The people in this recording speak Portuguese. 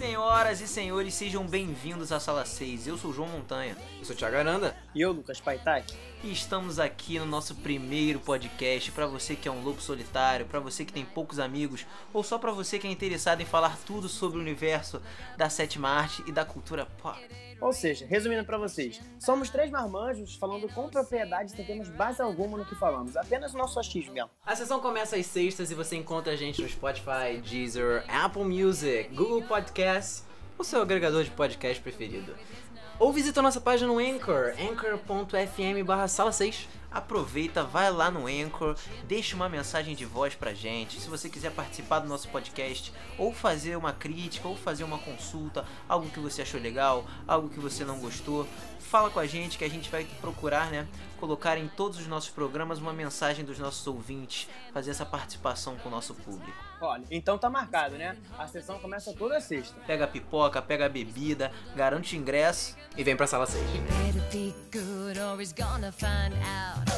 Senhoras e senhores, sejam bem-vindos à Sala 6. Eu sou o João Montanha. Eu sou o Thiago Aranda. E eu, Lucas Paitak. E estamos aqui no nosso primeiro podcast para você que é um lobo solitário, para você que tem poucos amigos, ou só para você que é interessado em falar tudo sobre o universo da sétima arte e da cultura pop. Ou seja, resumindo para vocês, somos três marmanjos falando com propriedade sem termos base alguma no que falamos, apenas o nosso achismo mesmo. A sessão começa às sextas e você encontra a gente no Spotify, Deezer, Apple Music, Google Podcasts, o seu agregador de podcast preferido. Ou visita nossa página no Anchor, anchor.fm barra sala 6. Aproveita, vai lá no Anchor, deixa uma mensagem de voz pra gente. Se você quiser participar do nosso podcast, ou fazer uma crítica, ou fazer uma consulta, algo que você achou legal, algo que você não gostou, fala com a gente que a gente vai procurar, né, colocar em todos os nossos programas uma mensagem dos nossos ouvintes, fazer essa participação com o nosso público. Olha, então tá marcado, né? A sessão começa toda sexta. Pega a pipoca, pega a bebida, garante o ingresso e vem pra sala 6. always gonna find out.